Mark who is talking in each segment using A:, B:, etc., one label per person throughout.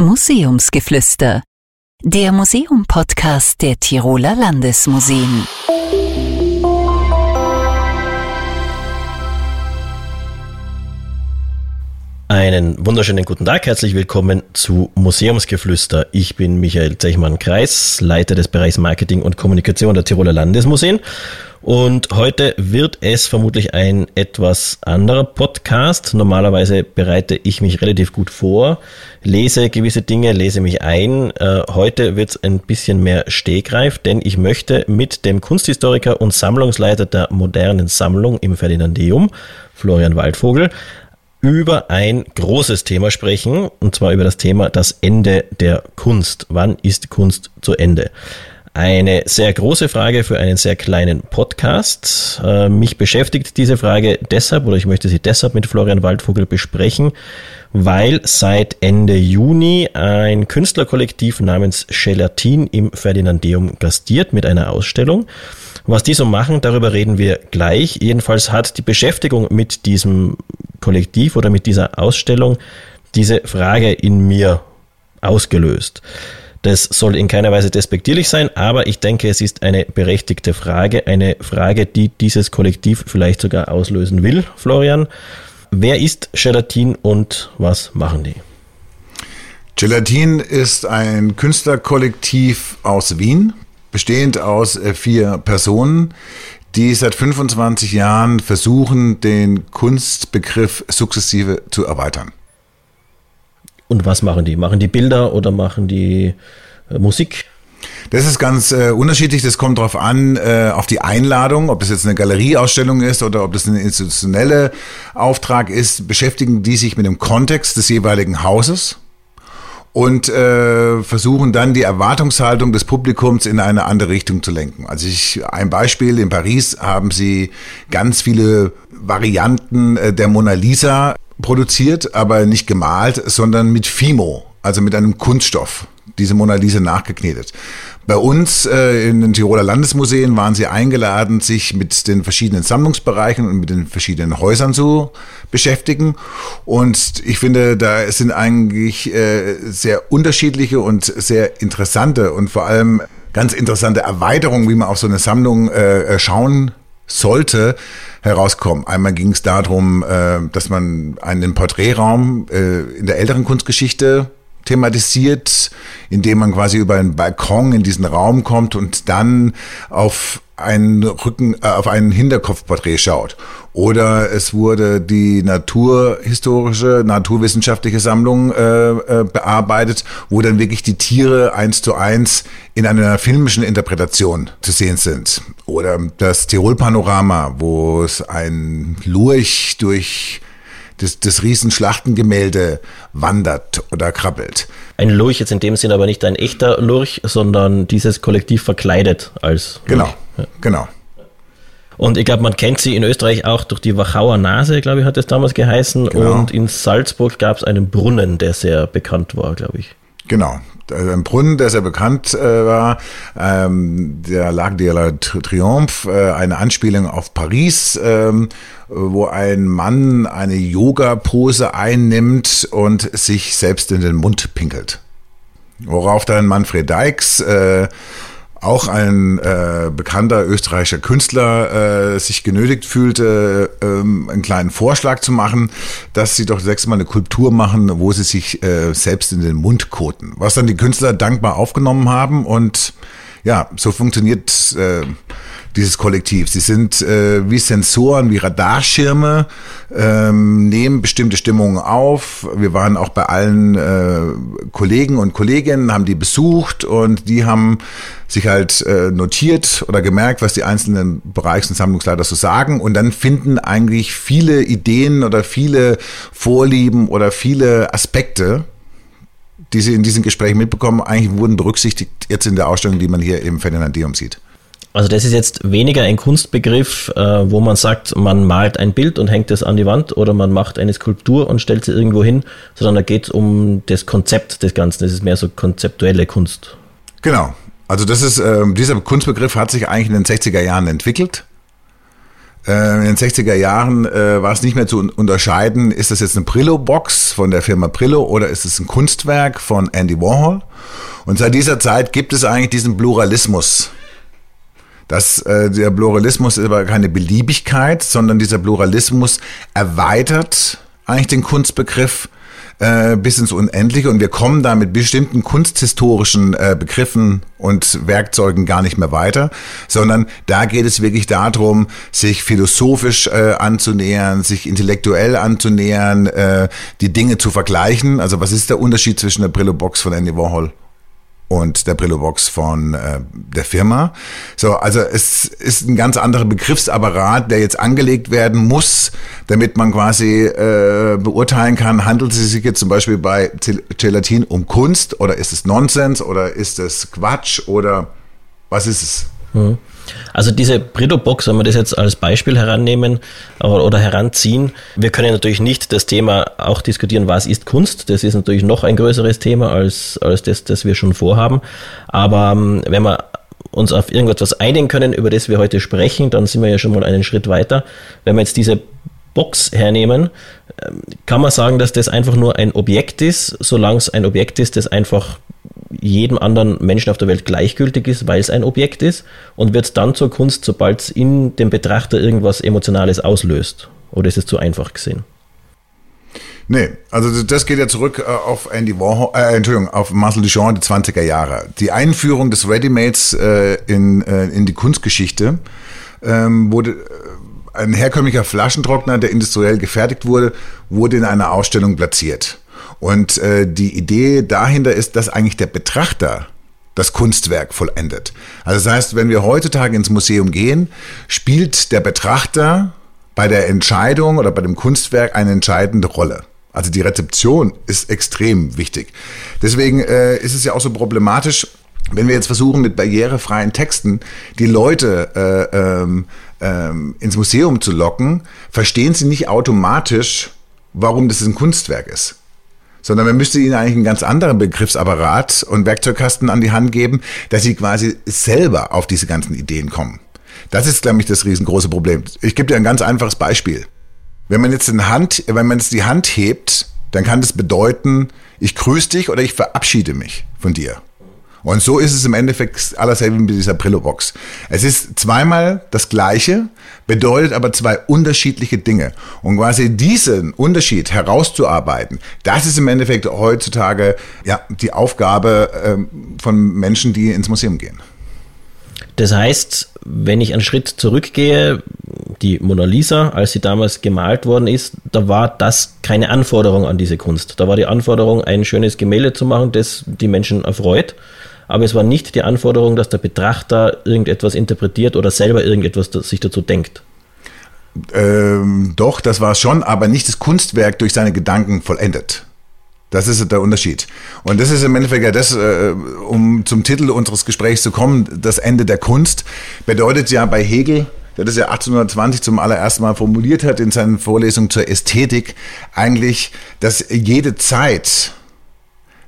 A: Museumsgeflüster, der Museum-Podcast der Tiroler Landesmuseen.
B: Einen wunderschönen guten Tag, herzlich willkommen zu Museumsgeflüster. Ich bin Michael Zechmann-Kreis, Leiter des Bereichs Marketing und Kommunikation der Tiroler Landesmuseen. Und heute wird es vermutlich ein etwas anderer Podcast. Normalerweise bereite ich mich relativ gut vor, lese gewisse Dinge, lese mich ein. Äh, heute wird es ein bisschen mehr stegreif, denn ich möchte mit dem Kunsthistoriker und Sammlungsleiter der modernen Sammlung im Ferdinandeum, Florian Waldvogel, über ein großes Thema sprechen, und zwar über das Thema das Ende der Kunst. Wann ist Kunst zu Ende? Eine sehr große Frage für einen sehr kleinen Podcast. Äh, mich beschäftigt diese Frage deshalb, oder ich möchte sie deshalb mit Florian Waldvogel besprechen, weil seit Ende Juni ein Künstlerkollektiv namens Gelatin im Ferdinandeum gastiert mit einer Ausstellung. Was die so machen, darüber reden wir gleich. Jedenfalls hat die Beschäftigung mit diesem Kollektiv oder mit dieser Ausstellung diese Frage in mir ausgelöst. Das soll in keiner Weise despektierlich sein, aber ich denke, es ist eine berechtigte Frage, eine Frage, die dieses Kollektiv vielleicht sogar auslösen will. Florian, wer ist Gelatin und was machen die?
C: Gelatin ist ein Künstlerkollektiv aus Wien, bestehend aus äh, vier Personen, die seit 25 Jahren versuchen, den Kunstbegriff sukzessive zu erweitern.
B: Und was machen die? Machen die Bilder oder machen die äh, Musik?
C: Das ist ganz äh, unterschiedlich. Das kommt darauf an, äh, auf die Einladung, ob das jetzt eine Galerieausstellung ist oder ob das ein institutioneller Auftrag ist. Beschäftigen die sich mit dem Kontext des jeweiligen Hauses und äh, versuchen dann die Erwartungshaltung des Publikums in eine andere Richtung zu lenken. Also ich ein Beispiel in Paris haben sie ganz viele Varianten äh, der Mona Lisa produziert, aber nicht gemalt, sondern mit Fimo, also mit einem Kunststoff, diese Mona Lisa nachgeknetet. Bei uns äh, in den Tiroler Landesmuseen waren sie eingeladen, sich mit den verschiedenen Sammlungsbereichen und mit den verschiedenen Häusern zu beschäftigen. Und ich finde, da sind eigentlich äh, sehr unterschiedliche und sehr interessante und vor allem ganz interessante Erweiterungen, wie man auf so eine Sammlung äh, schauen sollte, herauskommen. Einmal ging es darum, äh, dass man einen Porträtraum äh, in der älteren Kunstgeschichte thematisiert, indem man quasi über einen Balkon in diesen Raum kommt und dann auf einen Rücken, äh, auf einen Hinterkopfporträt schaut. Oder es wurde die naturhistorische, naturwissenschaftliche Sammlung äh, äh, bearbeitet, wo dann wirklich die Tiere eins zu eins in einer filmischen Interpretation zu sehen sind. Oder das Tirol-Panorama, wo es ein Lurch durch das, das Riesenschlachtengemälde wandert oder krabbelt.
B: Ein Lurch jetzt in dem Sinn aber nicht ein echter Lurch, sondern dieses Kollektiv verkleidet als
C: Lurch. Genau, ja. genau.
B: Und ich glaube, man kennt sie in Österreich auch durch die Wachauer Nase, glaube ich, hat es damals geheißen. Genau. Und in Salzburg gab es einen Brunnen, der sehr bekannt war, glaube ich.
C: Genau, äh, ein Brunnen, der sehr bekannt äh, war, ähm, der Lac de la Triomphe, äh, eine Anspielung auf Paris, ähm, wo ein Mann eine Yoga-Pose einnimmt und sich selbst in den Mund pinkelt. Worauf dann Manfred Dykes äh, auch ein äh, bekannter österreichischer Künstler äh, sich genötigt fühlte, äh, einen kleinen Vorschlag zu machen, dass sie doch sechsmal eine Kultur machen, wo sie sich äh, selbst in den Mund koten. Was dann die Künstler dankbar aufgenommen haben und ja, so funktioniert äh, dieses Kollektiv. Sie sind äh, wie Sensoren, wie Radarschirme, ähm, nehmen bestimmte Stimmungen auf. Wir waren auch bei allen äh, Kollegen und Kolleginnen, haben die besucht und die haben sich halt äh, notiert oder gemerkt, was die einzelnen Bereichs- und Sammlungsleiter so sagen. Und dann finden eigentlich viele Ideen oder viele Vorlieben oder viele Aspekte, die sie in diesen Gesprächen mitbekommen, eigentlich wurden berücksichtigt jetzt in der Ausstellung, die man hier im Ferdinandeum sieht.
B: Also das ist jetzt weniger ein Kunstbegriff, äh, wo man sagt, man malt ein Bild und hängt es an die Wand oder man macht eine Skulptur und stellt sie irgendwo hin, sondern da geht es um das Konzept des Ganzen. Das ist mehr so konzeptuelle Kunst.
C: Genau. Also das ist, äh, dieser Kunstbegriff hat sich eigentlich in den 60er Jahren entwickelt in den 60er Jahren äh, war es nicht mehr zu unterscheiden, ist das jetzt eine Brillo-Box von der Firma Brillo oder ist es ein Kunstwerk von Andy Warhol? Und seit dieser Zeit gibt es eigentlich diesen Pluralismus. Das, äh, der Pluralismus ist aber keine Beliebigkeit, sondern dieser Pluralismus erweitert eigentlich den Kunstbegriff äh, bis ins Unendliche und wir kommen da mit bestimmten kunsthistorischen äh, Begriffen und Werkzeugen gar nicht mehr weiter, sondern da geht es wirklich darum, sich philosophisch äh, anzunähern, sich intellektuell anzunähern, äh, die Dinge zu vergleichen. Also was ist der Unterschied zwischen der Brillo Box von Andy Warhol und der Brillo-Box von äh, der Firma. So, also es ist ein ganz anderer Begriffsapparat, der jetzt angelegt werden muss, damit man quasi äh, beurteilen kann, handelt es sich jetzt zum Beispiel bei Gelatin um Kunst oder ist es Nonsens oder ist es Quatsch oder was ist es?
B: Mhm. Also diese Brillo-Box, wenn wir das jetzt als Beispiel herannehmen oder heranziehen, wir können natürlich nicht das Thema auch diskutieren, was ist Kunst. Das ist natürlich noch ein größeres Thema als, als das, das wir schon vorhaben. Aber ähm, wenn wir uns auf irgendetwas einigen können, über das wir heute sprechen, dann sind wir ja schon mal einen Schritt weiter. Wenn wir jetzt diese Box hernehmen, ähm, kann man sagen, dass das einfach nur ein Objekt ist, solange es ein Objekt ist, das einfach jedem anderen Menschen auf der Welt gleichgültig ist, weil es ein Objekt ist und wird dann zur Kunst, sobald es in dem Betrachter irgendwas Emotionales auslöst? Oder ist es zu einfach gesehen?
C: Nee, also das geht ja zurück äh, auf Andy Warhol, äh, Entschuldigung, auf Marcel Duchamp, die 20er Jahre. Die Einführung des Readymates äh, in, äh, in die Kunstgeschichte ähm, wurde äh, ein herkömmlicher Flaschentrockner, der industriell gefertigt wurde, wurde in einer Ausstellung platziert. Und äh, die Idee dahinter ist, dass eigentlich der Betrachter das Kunstwerk vollendet. Also das heißt, wenn wir heutzutage ins Museum gehen, spielt der Betrachter bei der Entscheidung oder bei dem Kunstwerk eine entscheidende Rolle. Also die Rezeption ist extrem wichtig. Deswegen äh, ist es ja auch so problematisch, wenn wir jetzt versuchen, mit barrierefreien Texten die Leute äh, ähm, ähm, ins Museum zu locken, verstehen sie nicht automatisch, warum das ein Kunstwerk ist sondern man müsste ihnen eigentlich einen ganz anderen Begriffsapparat und Werkzeugkasten an die Hand geben, dass sie quasi selber auf diese ganzen Ideen kommen. Das ist, glaube ich, das riesengroße Problem. Ich gebe dir ein ganz einfaches Beispiel. Wenn man jetzt eine Hand, wenn man jetzt die Hand hebt, dann kann das bedeuten, ich grüße dich oder ich verabschiede mich von dir. Und so ist es im Endeffekt allerselbe mit dieser Brillo-Box. Es ist zweimal das Gleiche, bedeutet aber zwei unterschiedliche Dinge. Und quasi diesen Unterschied herauszuarbeiten, das ist im Endeffekt heutzutage ja, die Aufgabe ähm, von Menschen, die ins Museum gehen.
B: Das heißt, wenn ich einen Schritt zurückgehe, die Mona Lisa, als sie damals gemalt worden ist, da war das keine Anforderung an diese Kunst. Da war die Anforderung, ein schönes Gemälde zu machen, das die Menschen erfreut aber es war nicht die Anforderung, dass der Betrachter irgendetwas interpretiert oder selber irgendetwas sich dazu denkt.
C: Ähm, doch, das war schon, aber nicht das Kunstwerk durch seine Gedanken vollendet. Das ist der Unterschied. Und das ist im Endeffekt ja das, äh, um zum Titel unseres Gesprächs zu kommen, das Ende der Kunst, bedeutet ja bei Hegel, der das ja 1820 zum allerersten Mal formuliert hat in seinen Vorlesungen zur Ästhetik, eigentlich, dass jede Zeit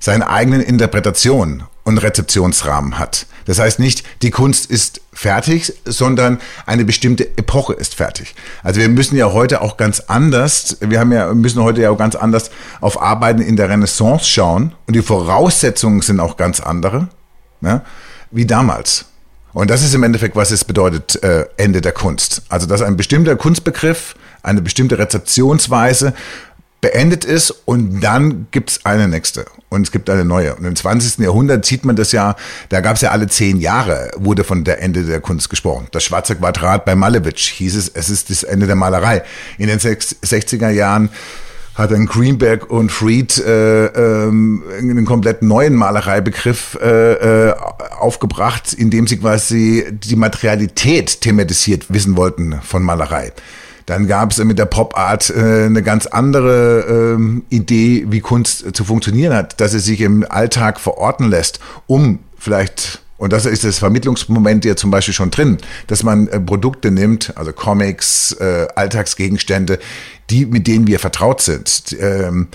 C: seine eigenen Interpretationen und Rezeptionsrahmen hat. Das heißt nicht, die Kunst ist fertig, sondern eine bestimmte Epoche ist fertig. Also wir müssen ja heute auch ganz anders, wir haben ja, müssen heute ja auch ganz anders auf Arbeiten in der Renaissance schauen und die Voraussetzungen sind auch ganz andere, ne, wie damals. Und das ist im Endeffekt, was es bedeutet, äh, Ende der Kunst. Also, dass ein bestimmter Kunstbegriff, eine bestimmte Rezeptionsweise beendet ist und dann gibt's eine nächste und es gibt eine neue. Und im 20. Jahrhundert sieht man das ja, da gab's ja alle zehn Jahre, wurde von der Ende der Kunst gesprochen. Das schwarze Quadrat bei Malevich hieß es, es ist das Ende der Malerei. In den 60er Jahren hat dann Greenberg und Fried äh, ähm, einen komplett neuen Malereibegriff äh, äh, aufgebracht, indem sie quasi die Materialität thematisiert wissen wollten von Malerei. Dann gab es mit der Pop Art äh, eine ganz andere ähm, Idee, wie Kunst zu funktionieren hat, dass sie sich im Alltag verorten lässt, um vielleicht und das ist das Vermittlungsmoment ja zum Beispiel schon drin, dass man äh, Produkte nimmt, also Comics, äh, Alltagsgegenstände, die mit denen wir vertraut sind. Ähm,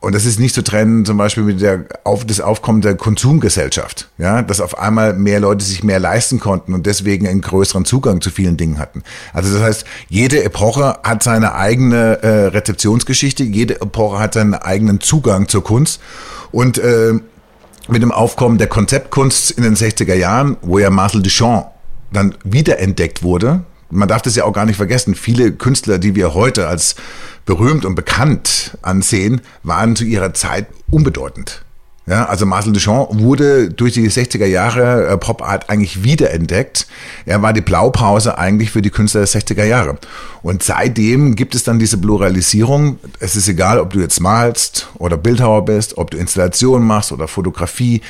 C: Und das ist nicht zu trennen, zum Beispiel mit der auf, das Aufkommen der Konsumgesellschaft, ja, dass auf einmal mehr Leute sich mehr leisten konnten und deswegen einen größeren Zugang zu vielen Dingen hatten. Also das heißt, jede Epoche hat seine eigene äh, Rezeptionsgeschichte, jede Epoche hat seinen eigenen Zugang zur Kunst und äh, mit dem Aufkommen der Konzeptkunst in den 60er Jahren, wo ja Marcel Duchamp dann wiederentdeckt wurde, man darf das ja auch gar nicht vergessen, viele Künstler, die wir heute als berühmt und bekannt ansehen, waren zu ihrer Zeit unbedeutend. Ja, also Marcel Duchamp wurde durch die 60er Jahre äh, Pop Art eigentlich wiederentdeckt. Er war die Blaupause eigentlich für die Künstler der 60er Jahre. Und seitdem gibt es dann diese Pluralisierung. Es ist egal, ob du jetzt malst oder Bildhauer bist, ob du Installationen machst oder Fotografie.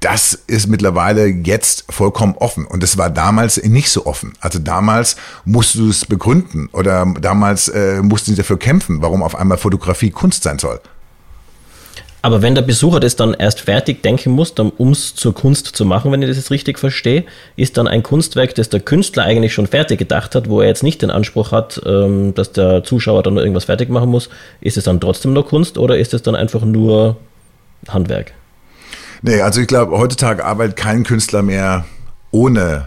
C: Das ist mittlerweile jetzt vollkommen offen. Und es war damals nicht so offen. Also damals musst du es begründen oder damals äh, mussten sie dafür kämpfen, warum auf einmal Fotografie Kunst sein soll.
B: Aber wenn der Besucher das dann erst fertig denken muss, um es zur Kunst zu machen, wenn ich das jetzt richtig verstehe, ist dann ein Kunstwerk, das der Künstler eigentlich schon fertig gedacht hat, wo er jetzt nicht den Anspruch hat, ähm, dass der Zuschauer dann irgendwas fertig machen muss, ist es dann trotzdem noch Kunst oder ist es dann einfach nur Handwerk?
C: Nee, also ich glaube, heutzutage arbeitet kein Künstler mehr ohne,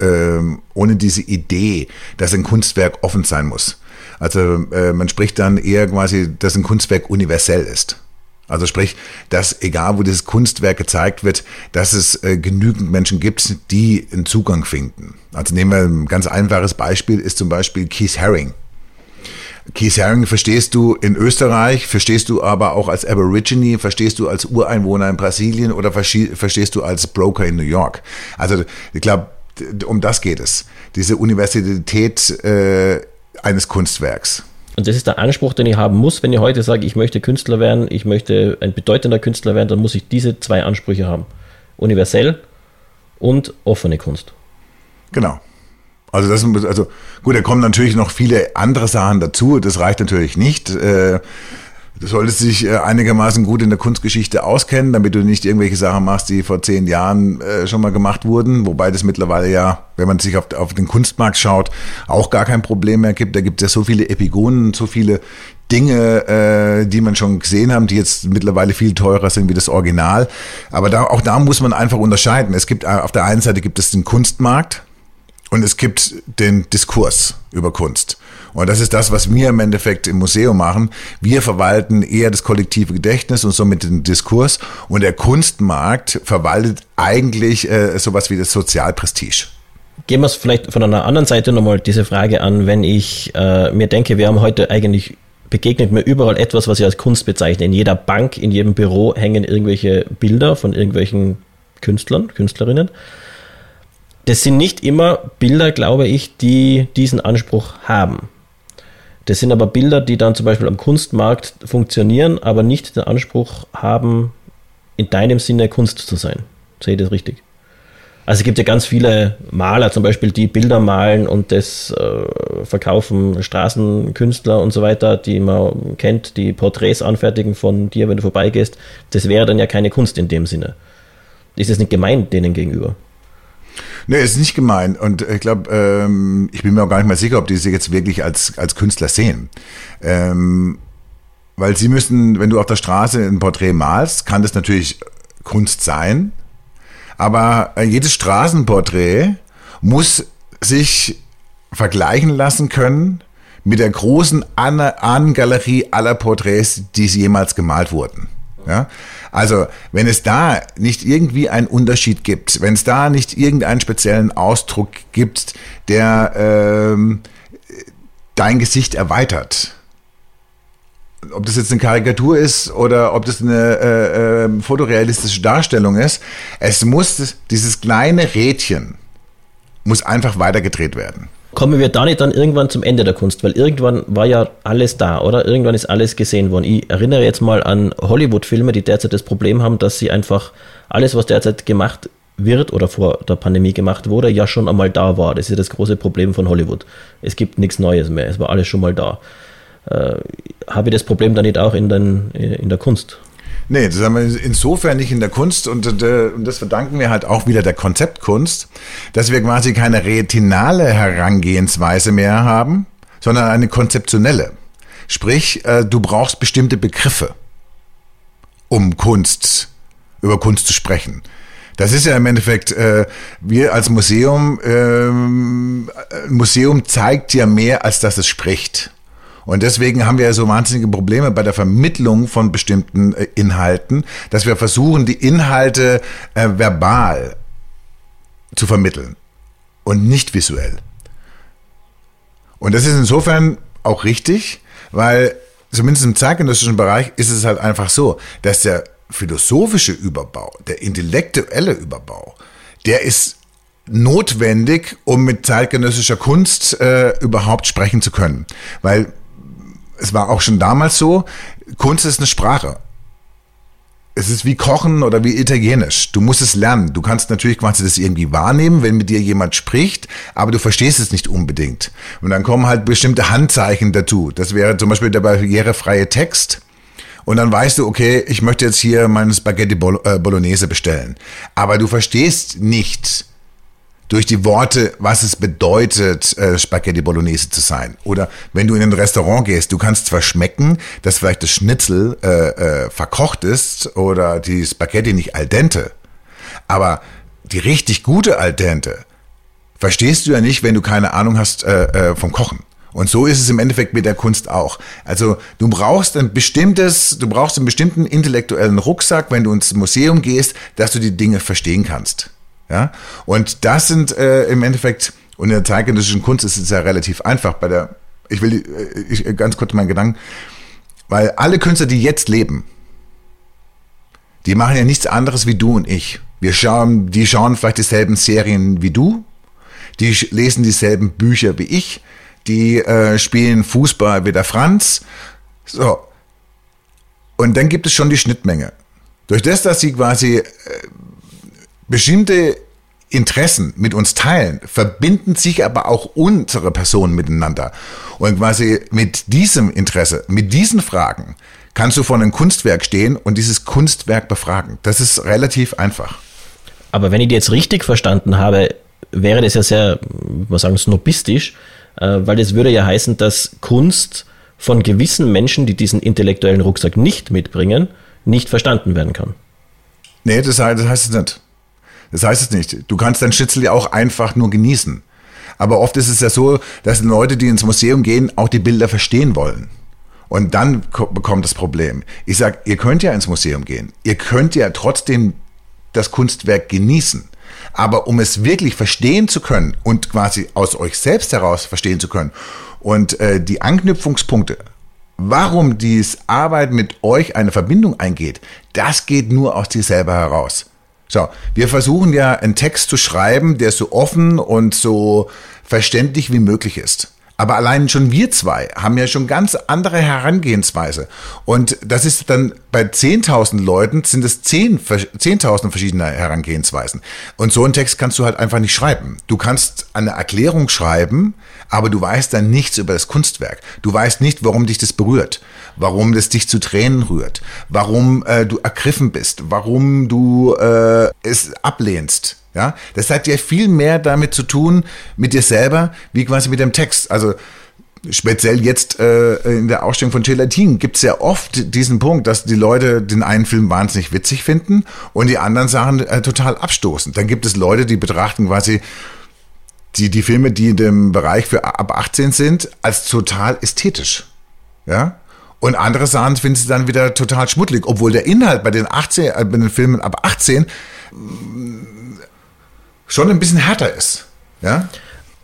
C: ähm, ohne diese Idee, dass ein Kunstwerk offen sein muss. Also äh, man spricht dann eher quasi, dass ein Kunstwerk universell ist. Also sprich, dass egal wo dieses Kunstwerk gezeigt wird, dass es äh, genügend Menschen gibt, die einen Zugang finden. Also nehmen wir ein ganz einfaches Beispiel, ist zum Beispiel Keith Haring. Keith Haring verstehst du in Österreich, verstehst du aber auch als Aborigine, verstehst du als Ureinwohner in Brasilien oder verstehst du als Broker in New York. Also ich glaube, um das geht es. Diese Universalität äh, eines Kunstwerks.
B: Und das ist der Anspruch, den ich haben muss, wenn ich heute sage, ich möchte Künstler werden, ich möchte ein bedeutender Künstler werden, dann muss ich diese zwei Ansprüche haben. Universell und offene Kunst.
C: Genau. Also das, also gut, da kommen natürlich noch viele andere Sachen dazu. Das reicht natürlich nicht. Äh, Du solltest dich äh, einigermaßen gut in der Kunstgeschichte auskennen, damit du nicht irgendwelche Sachen machst, die vor zehn Jahren äh, schon mal gemacht wurden. Wobei das mittlerweile ja, wenn man sich auf, den Kunstmarkt schaut, auch gar kein Problem mehr gibt. Da gibt es ja so viele Epigonen, so viele Dinge, äh, die man schon gesehen haben, die jetzt mittlerweile viel teurer sind wie das Original. Aber da, auch da muss man einfach unterscheiden. Es gibt auf der einen Seite gibt es den Kunstmarkt und es gibt den Diskurs über Kunst. Und das ist das, was wir im Endeffekt im Museum machen. Wir verwalten eher das kollektive Gedächtnis und somit den Diskurs. Und der Kunstmarkt verwaltet eigentlich äh, sowas wie das Sozialprestige.
B: Gehen wir es vielleicht von einer anderen Seite nochmal diese Frage an, wenn ich äh, mir denke, wir haben heute eigentlich begegnet mir überall etwas, was ich als Kunst bezeichne. In jeder Bank, in jedem Büro hängen irgendwelche Bilder von irgendwelchen Künstlern, Künstlerinnen. Das sind nicht immer Bilder, glaube ich, die diesen Anspruch haben. Das sind aber Bilder, die dann zum Beispiel am Kunstmarkt funktionieren, aber nicht den Anspruch haben, in deinem Sinne Kunst zu sein. Sehe ich das richtig? Also es gibt ja ganz viele Maler, zum Beispiel, die Bilder malen und das äh, verkaufen Straßenkünstler und so weiter, die man kennt, die Porträts anfertigen von dir, wenn du vorbeigehst. Das wäre dann ja keine Kunst in dem Sinne. Ist es nicht gemein denen gegenüber?
C: Nee, ist nicht gemein. Und ich glaube, ähm, ich bin mir auch gar nicht mal sicher, ob die sich jetzt wirklich als, als Künstler sehen. Ähm, weil sie müssen, wenn du auf der Straße ein Porträt malst, kann das natürlich Kunst sein. Aber äh, jedes Straßenporträt muss sich vergleichen lassen können mit der großen Ahnengalerie aller Porträts, die jemals gemalt wurden. Ja? Also, wenn es da nicht irgendwie einen Unterschied gibt, wenn es da nicht irgendeinen speziellen Ausdruck gibt, der ähm, dein Gesicht erweitert, ob das jetzt eine Karikatur ist oder ob das eine äh, äh, fotorealistische Darstellung ist, es muss dieses kleine Rädchen muss einfach weitergedreht werden
B: kommen wir da nicht dann irgendwann zum Ende der Kunst? Weil irgendwann war ja alles da, oder? Irgendwann ist alles gesehen worden. Ich erinnere jetzt mal an Hollywood-Filme, die derzeit das Problem haben, dass sie einfach alles, was derzeit gemacht wird oder vor der Pandemie gemacht wurde, ja schon einmal da war. Das ist das große Problem von Hollywood. Es gibt nichts Neues mehr. Es war alles schon mal da. Äh, habe ich das Problem dann nicht auch in, den, in der Kunst?
C: Nee, das haben wir insofern nicht in der Kunst und, äh, und das verdanken wir halt auch wieder der Konzeptkunst, dass wir quasi keine retinale Herangehensweise mehr haben, sondern eine konzeptionelle. Sprich, äh, du brauchst bestimmte Begriffe. um Kunst, über Kunst zu sprechen. Das ist ja im Endeffekt, äh, wir als Museum, ähm, Museum zeigt ja mehr, als dass es spricht. Und deswegen haben wir ja so wahnsinnige Probleme bei der Vermittlung von bestimmten äh, Inhalten, dass wir versuchen, die Inhalte äh, verbal zu vermitteln und nicht visuell. Und das ist insofern auch richtig, weil zumindest im zeitgenössischen Bereich ist es halt einfach so, dass der philosophische Überbau, der intellektuelle Überbau, der ist notwendig, um mit zeitgenössischer Kunst äh, überhaupt sprechen zu können. Weil es war auch schon damals so, Kunst ist eine Sprache. Es ist wie Kochen oder wie Italienisch. Du musst es lernen. Du kannst natürlich quasi das irgendwie wahrnehmen, wenn mit dir jemand spricht, aber du verstehst es nicht unbedingt. Und dann kommen halt bestimmte Handzeichen dazu. Das wäre zum Beispiel der barrierefreie Text. Und dann weißt du, okay, ich möchte jetzt hier meine Spaghetti äh, Bolognese bestellen. Aber du verstehst nicht, durch die Worte, was es bedeutet, äh, Spaghetti Bolognese zu sein. Oder wenn du in ein Restaurant gehst, du kannst zwar schmecken, dass vielleicht das Schnitzel äh, äh, verkocht ist oder die Spaghetti nicht al dente, aber die richtig gute al dente verstehst du ja nicht, wenn du keine Ahnung hast äh, äh, vom Kochen. Und so ist es im Endeffekt mit der Kunst auch. Also du brauchst ein bestimmtes, du brauchst einen bestimmten intellektuellen Rucksack, wenn du ins Museum gehst, dass du die Dinge verstehen kannst. Ja? Und das sind äh, im Endeffekt, und in der zeitgenössischen Kunst ist es ja relativ einfach. Bei der, ich will äh, ich, ganz kurz meinen Gedanken, weil alle Künstler, die jetzt leben, die machen ja nichts anderes wie du und ich. Wir schauen, die schauen vielleicht dieselben Serien wie du, die lesen dieselben Bücher wie ich, die äh, spielen Fußball wie der Franz. So. Und dann gibt es schon die Schnittmenge. Durch das, dass sie quasi äh, bestimmte Interessen mit uns teilen, verbinden sich aber auch unsere Personen miteinander. Und quasi mit diesem Interesse, mit diesen Fragen, kannst du vor einem Kunstwerk stehen und dieses Kunstwerk befragen. Das ist relativ einfach.
B: Aber wenn ich die jetzt richtig verstanden habe, wäre das ja sehr, was sagen, snobistisch, äh, weil das würde ja heißen, dass Kunst von gewissen Menschen, die diesen intellektuellen Rucksack nicht mitbringen, nicht verstanden werden kann.
C: Nee, das heißt es nicht. Das heißt es nicht. Du kannst dein Schnitzel ja auch einfach nur genießen. Aber oft ist es ja so, dass Leute, die ins Museum gehen, auch die Bilder verstehen wollen. Und dann bekommt das Problem. Ich sage, ihr könnt ja ins Museum gehen. Ihr könnt ja trotzdem das Kunstwerk genießen. Aber um es wirklich verstehen zu können und quasi aus euch selbst heraus verstehen zu können und äh, die Anknüpfungspunkte, warum dies Arbeit mit euch eine Verbindung eingeht, das geht nur aus dir selber heraus. So, wir versuchen ja einen Text zu schreiben, der so offen und so verständlich wie möglich ist. Aber allein schon wir zwei haben ja schon ganz andere Herangehensweise. Und das ist dann bei 10.000 Leuten sind es 10.000 10 verschiedene Herangehensweisen. Und so einen Text kannst du halt einfach nicht schreiben. Du kannst eine Erklärung schreiben, aber du weißt dann nichts über das Kunstwerk. Du weißt nicht, warum dich das berührt, warum das dich zu Tränen rührt, warum äh, du ergriffen bist, warum du äh, es ablehnst. Ja, das hat ja viel mehr damit zu tun mit dir selber, wie quasi mit dem Text. Also speziell jetzt äh, in der Ausstellung von Gelatin gibt es ja oft diesen Punkt, dass die Leute den einen Film wahnsinnig witzig finden und die anderen Sachen äh, total abstoßen. Dann gibt es Leute, die betrachten quasi die, die Filme, die in dem Bereich für ab 18 sind, als total ästhetisch. Ja? Und andere Sachen finden sie dann wieder total schmuddelig, obwohl der Inhalt bei den 18, äh, bei den Filmen ab 18 schon ein bisschen härter ist. Ja?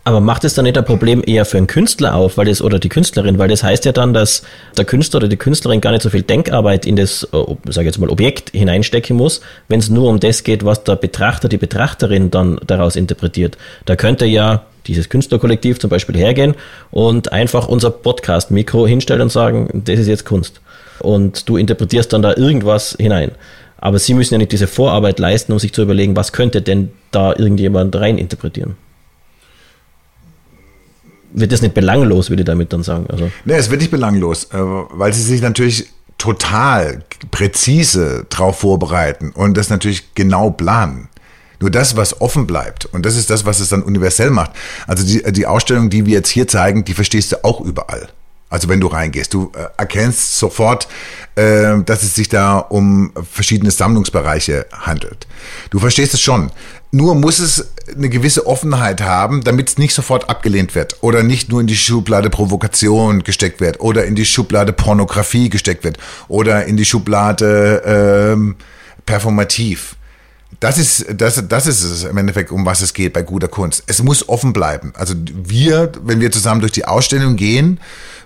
B: Aber macht es dann nicht ein Problem eher für einen Künstler auf, weil das, oder die Künstlerin, weil das heißt ja dann, dass der Künstler oder die Künstlerin gar nicht so viel Denkarbeit in das, äh, sage jetzt mal, Objekt hineinstecken muss, wenn es nur um das geht, was der Betrachter, die Betrachterin dann daraus interpretiert. Da könnte ja dieses Künstlerkollektiv zum Beispiel hergehen und einfach unser Podcast-Mikro hinstellen und sagen, das ist jetzt Kunst. Und du interpretierst dann da irgendwas hinein. Aber sie müssen ja nicht diese Vorarbeit leisten, um sich zu überlegen, was könnte denn da irgendjemand rein interpretieren. Wird das nicht belanglos, würde ich damit dann sagen? Also.
C: Nee, es wird nicht belanglos, äh, weil sie sich natürlich total präzise drauf vorbereiten und das natürlich genau planen. Nur das, was offen bleibt, und das ist das, was es dann universell macht. Also die, die Ausstellung, die wir jetzt hier zeigen, die verstehst du auch überall. Also wenn du reingehst, du äh, erkennst sofort, äh, dass es sich da um verschiedene Sammlungsbereiche handelt. Du verstehst es schon. Nur muss es eine gewisse Offenheit haben, damit es nicht sofort abgelehnt wird oder nicht nur in die Schublade Provokation gesteckt wird oder in die Schublade Pornografie gesteckt wird oder in die Schublade ähm, performativ. Das ist, das, das ist es im Endeffekt, um was es geht bei guter Kunst. Es muss offen bleiben. Also wir, wenn wir zusammen durch die Ausstellung gehen,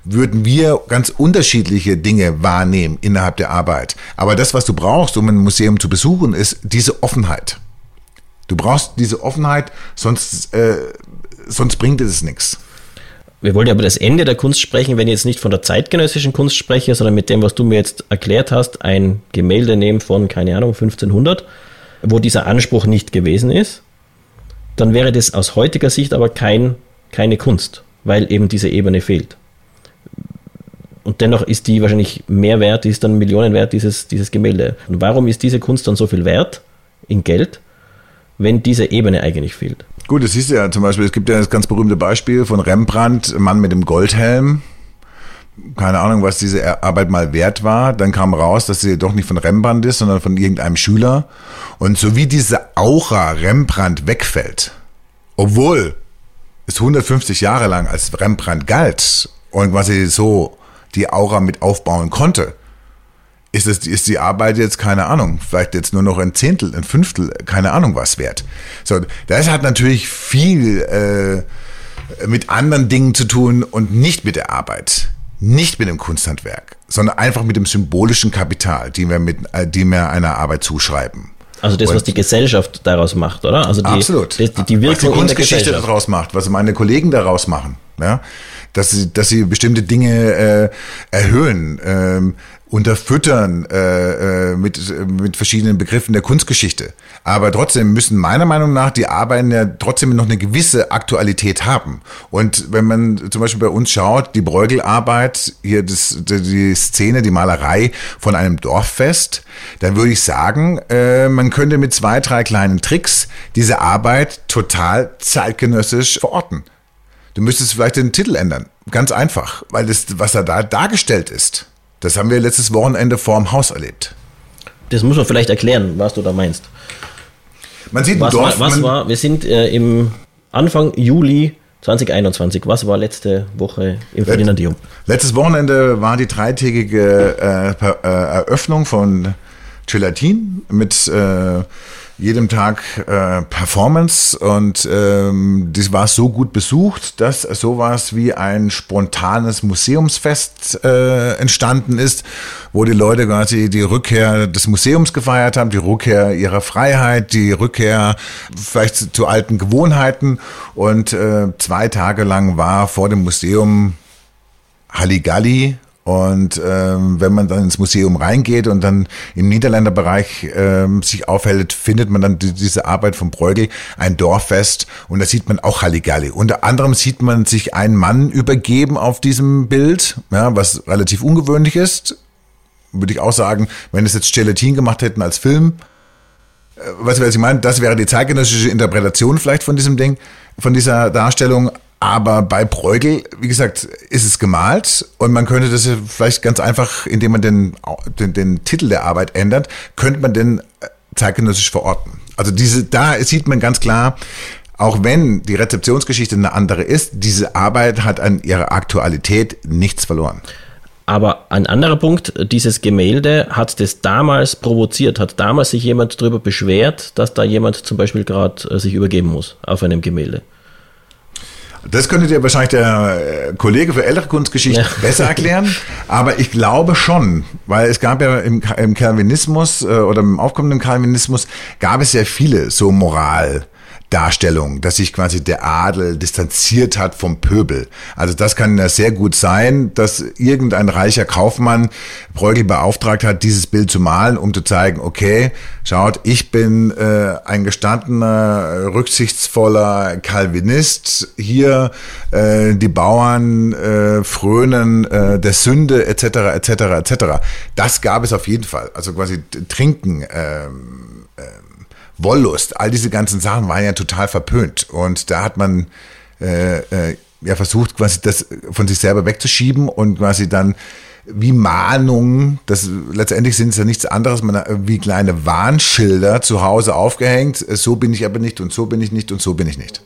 C: würden wir ganz unterschiedliche Dinge wahrnehmen innerhalb der Arbeit. Aber das, was du brauchst, um ein Museum zu besuchen, ist diese Offenheit. Du brauchst diese Offenheit, sonst, äh, sonst bringt es nichts.
B: Wir wollen ja über das Ende der Kunst sprechen, wenn ich jetzt nicht von der zeitgenössischen Kunst spreche, sondern mit dem, was du mir jetzt erklärt hast, ein Gemälde nehmen von, keine Ahnung, 1500, wo dieser Anspruch nicht gewesen ist, dann wäre das aus heutiger Sicht aber kein, keine Kunst, weil eben diese Ebene fehlt. Und dennoch ist die wahrscheinlich mehr wert, die ist dann Millionen wert, dieses, dieses Gemälde. Und warum ist diese Kunst dann so viel wert in Geld, wenn diese Ebene eigentlich fehlt?
C: Gut, das du ja zum Beispiel, es gibt ja das ganz berühmte Beispiel von Rembrandt, Mann mit dem Goldhelm. Keine Ahnung, was diese Arbeit mal wert war. Dann kam raus, dass sie doch nicht von Rembrandt ist, sondern von irgendeinem Schüler. Und so wie diese Aura Rembrandt wegfällt, obwohl es 150 Jahre lang als Rembrandt galt und quasi so die Aura mit aufbauen konnte, ist, es, ist die Arbeit jetzt, keine Ahnung, vielleicht jetzt nur noch ein Zehntel, ein Fünftel, keine Ahnung was wert. So, das hat natürlich viel äh, mit anderen Dingen zu tun und nicht mit der Arbeit, nicht mit dem Kunsthandwerk, sondern einfach mit dem symbolischen Kapital, die wir, mit, äh, die wir einer Arbeit zuschreiben.
B: Also das, was die Gesellschaft daraus macht, oder? Also die,
C: absolut.
B: Die, die Wirkung
C: was die Kunstgeschichte daraus macht, was meine Kollegen daraus machen. Ja? Dass, sie, dass sie bestimmte Dinge äh, erhöhen, ähm, unterfüttern äh, äh, mit, mit verschiedenen Begriffen der Kunstgeschichte. Aber trotzdem müssen meiner Meinung nach die Arbeiten ja trotzdem noch eine gewisse Aktualität haben. Und wenn man zum Beispiel bei uns schaut, die Bräugelarbeit, hier das, die Szene, die Malerei von einem Dorffest, dann würde ich sagen, äh, man könnte mit zwei, drei kleinen Tricks diese Arbeit total zeitgenössisch verorten. Du müsstest vielleicht den Titel ändern. Ganz einfach, weil das, was da dargestellt ist, das haben wir letztes Wochenende vorm Haus erlebt.
B: Das muss man vielleicht erklären, was du da meinst.
C: Man sieht
B: was,
C: Dorf,
B: war, was war, wir sind äh, im Anfang Juli 2021. Was war letzte Woche im Ferdinandium?
C: Letztes Wochenende war die dreitägige äh, äh, Eröffnung von Gelatin mit äh, jedem Tag äh, Performance und ähm, das war so gut besucht, dass sowas wie ein spontanes Museumsfest äh, entstanden ist, wo die Leute quasi die Rückkehr des Museums gefeiert haben, die Rückkehr ihrer Freiheit, die Rückkehr vielleicht zu alten Gewohnheiten. Und äh, zwei Tage lang war vor dem Museum Halligalli und ähm, wenn man dann ins Museum reingeht und dann im Niederländerbereich ähm, sich aufhält, findet man dann die, diese Arbeit von Bruegel, ein Dorffest. Und da sieht man auch Halligalli. Unter anderem sieht man sich einen Mann übergeben auf diesem Bild, ja, was relativ ungewöhnlich ist. Würde ich auch sagen, wenn es jetzt Gelatin gemacht hätten als Film, du, was ich meine? Das wäre die zeitgenössische Interpretation vielleicht von diesem Ding, von dieser Darstellung. Aber bei Bruegel, wie gesagt, ist es gemalt und man könnte das vielleicht ganz einfach, indem man den, den, den Titel der Arbeit ändert, könnte man den äh, zeitgenössisch verorten. Also diese, da sieht man ganz klar, auch wenn die Rezeptionsgeschichte eine andere ist, diese Arbeit hat an ihrer Aktualität nichts verloren.
B: Aber ein anderer Punkt, dieses Gemälde hat das damals provoziert, hat damals sich jemand darüber beschwert, dass da jemand zum Beispiel gerade äh, sich übergeben muss auf einem Gemälde.
C: Das könnte dir wahrscheinlich der äh, Kollege für ältere Kunstgeschichte ja. besser erklären. Aber ich glaube schon, weil es gab ja im, im Calvinismus äh, oder im aufkommenden Calvinismus gab es ja viele so Moral. Darstellung, dass sich quasi der Adel distanziert hat vom Pöbel. Also das kann ja sehr gut sein, dass irgendein reicher Kaufmann Bruegel beauftragt hat, dieses Bild zu malen, um zu zeigen, okay, schaut, ich bin äh, ein gestandener, rücksichtsvoller Calvinist. Hier äh, die Bauern äh, frönen äh, der Sünde etc. etc. etc. Das gab es auf jeden Fall. Also quasi trinken. Ähm, Wollust, all diese ganzen Sachen waren ja total verpönt. Und da hat man äh, äh, ja versucht, quasi das von sich selber wegzuschieben und quasi dann wie Mahnungen, das letztendlich sind es ja nichts anderes, man, wie kleine Warnschilder zu Hause aufgehängt, so bin ich aber nicht und so bin ich nicht und so bin ich nicht.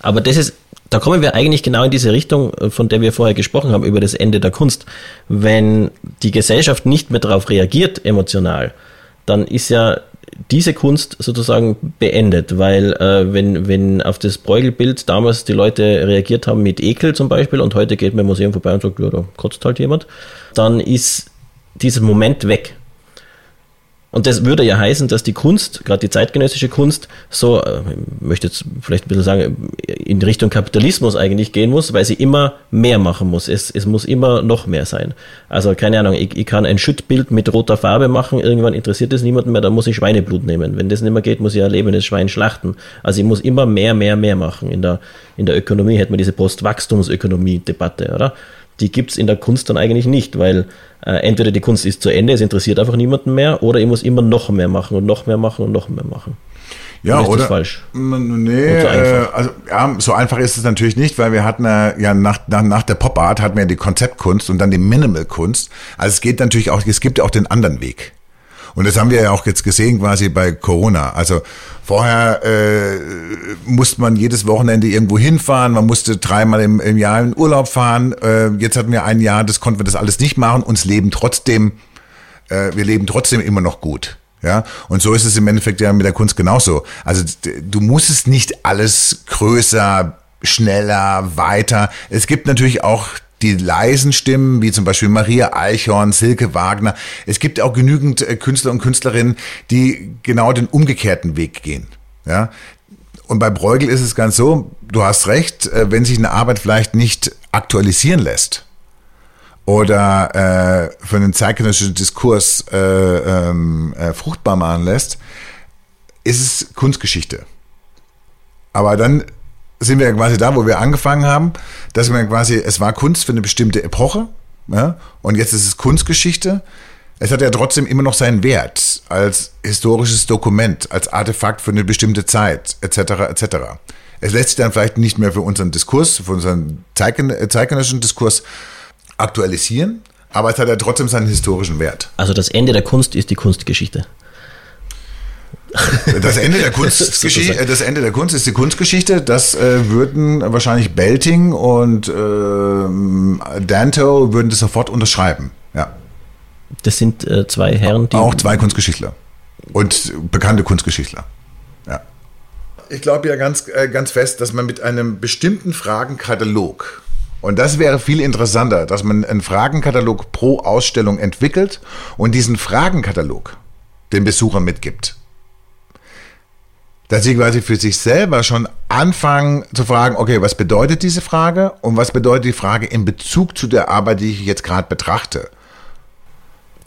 B: Aber das ist, da kommen wir eigentlich genau in diese Richtung, von der wir vorher gesprochen haben, über das Ende der Kunst. Wenn die Gesellschaft nicht mehr darauf reagiert, emotional, dann ist ja diese Kunst sozusagen beendet, weil äh, wenn, wenn auf das Bräugelbild damals die Leute reagiert haben mit Ekel zum Beispiel und heute geht man im Museum vorbei und sagt, ja, da kotzt halt jemand, dann ist dieser Moment weg. Und das würde ja heißen, dass die Kunst, gerade die zeitgenössische Kunst, so, äh, ich möchte jetzt vielleicht ein bisschen sagen, in Richtung Kapitalismus eigentlich gehen muss, weil sie immer mehr machen muss. Es, es muss immer noch mehr sein. Also keine Ahnung, ich, ich kann ein Schüttbild mit roter Farbe machen, irgendwann interessiert es niemanden mehr, dann muss ich Schweineblut nehmen. Wenn das nicht mehr geht, muss ich ein lebendes Schwein schlachten. Also ich muss immer mehr, mehr, mehr machen. In der, in der Ökonomie hätte man diese Postwachstumsökonomie-Debatte, oder? Die gibt es in der Kunst dann eigentlich nicht, weil äh, entweder die Kunst ist zu Ende, es interessiert einfach niemanden mehr, oder ich muss immer noch mehr machen und noch mehr machen und noch mehr machen.
C: Ja, oder? oder falsch? Nee, so äh, also ja, so einfach ist es natürlich nicht, weil wir hatten ja nach, nach, nach der Pop Art hatten wir ja die Konzeptkunst und dann die Minimal Kunst. Also es geht natürlich auch, es gibt ja auch den anderen Weg. Und das haben wir ja auch jetzt gesehen quasi bei Corona. Also vorher äh, musste man jedes Wochenende irgendwo hinfahren, man musste dreimal im, im Jahr in Urlaub fahren. Äh, jetzt hatten wir ein Jahr, das konnten wir das alles nicht machen. Uns leben trotzdem, äh, wir leben trotzdem immer noch gut. Ja, und so ist es im Endeffekt ja mit der Kunst genauso. Also du musst es nicht alles größer, schneller, weiter. Es gibt natürlich auch die leisen Stimmen, wie zum Beispiel Maria Eichhorn, Silke Wagner. Es gibt auch genügend äh, Künstler und Künstlerinnen, die genau den umgekehrten Weg gehen. Ja? Und bei Bruegel ist es ganz so, du hast recht, äh, wenn sich eine Arbeit vielleicht nicht aktualisieren lässt oder äh, für einen zeitgenössischen Diskurs äh, ähm, äh, fruchtbar machen lässt, ist es Kunstgeschichte. Aber dann sind wir quasi da, wo wir angefangen haben, dass wir quasi, es war Kunst für eine bestimmte Epoche, ja, und jetzt ist es Kunstgeschichte. Es hat ja trotzdem immer noch seinen Wert als historisches Dokument, als Artefakt für eine bestimmte Zeit, etc., etc. Es lässt sich dann vielleicht nicht mehr für unseren Diskurs, für unseren zeitgenössischen Diskurs aktualisieren, aber es hat ja trotzdem seinen historischen Wert.
B: Also das Ende der Kunst ist die Kunstgeschichte.
C: Das Ende der Kunstgeschichte, das Ende der Kunst ist die Kunstgeschichte. Das äh, würden wahrscheinlich Belting und äh, Danto würden das sofort unterschreiben. Ja.
B: Das sind äh, zwei Herren,
C: die auch zwei Kunstgeschichtler und bekannte Kunstgeschichtler. Ja. Ich glaube ja ganz äh, ganz fest, dass man mit einem bestimmten Fragenkatalog und das wäre viel interessanter, dass man einen Fragenkatalog pro Ausstellung entwickelt und diesen Fragenkatalog den Besuchern mitgibt dass sie quasi für sich selber schon anfangen zu fragen, okay, was bedeutet diese Frage und was bedeutet die Frage in Bezug zu der Arbeit, die ich jetzt gerade betrachte.